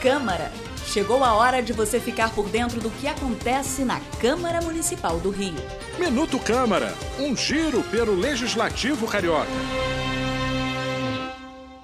Câmara. Chegou a hora de você ficar por dentro do que acontece na Câmara Municipal do Rio. Minuto Câmara, um giro pelo Legislativo Carioca.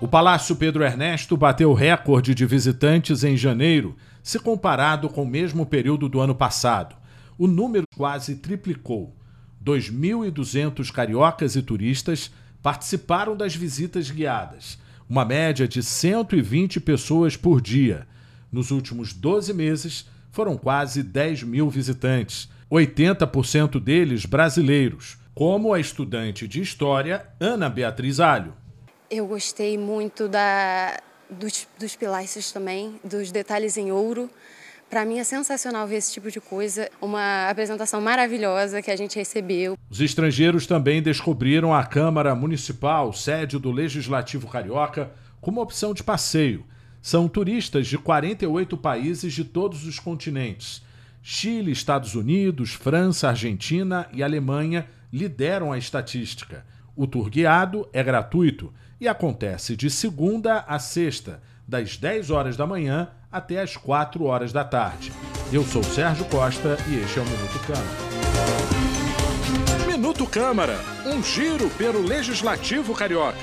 O Palácio Pedro Ernesto bateu recorde de visitantes em janeiro, se comparado com o mesmo período do ano passado. O número quase triplicou. 2.200 cariocas e turistas participaram das visitas guiadas, uma média de 120 pessoas por dia. Nos últimos 12 meses, foram quase 10 mil visitantes, 80% deles brasileiros, como a estudante de História Ana Beatriz Alho. Eu gostei muito da, dos, dos pilastros também, dos detalhes em ouro. Para mim é sensacional ver esse tipo de coisa, uma apresentação maravilhosa que a gente recebeu. Os estrangeiros também descobriram a Câmara Municipal, sede do Legislativo Carioca, como opção de passeio. São turistas de 48 países de todos os continentes. Chile, Estados Unidos, França, Argentina e Alemanha lideram a estatística. O tour guiado é gratuito e acontece de segunda a sexta, das 10 horas da manhã até as 4 horas da tarde. Eu sou Sérgio Costa e este é o Minuto Câmara. Minuto Câmara, um giro pelo Legislativo Carioca.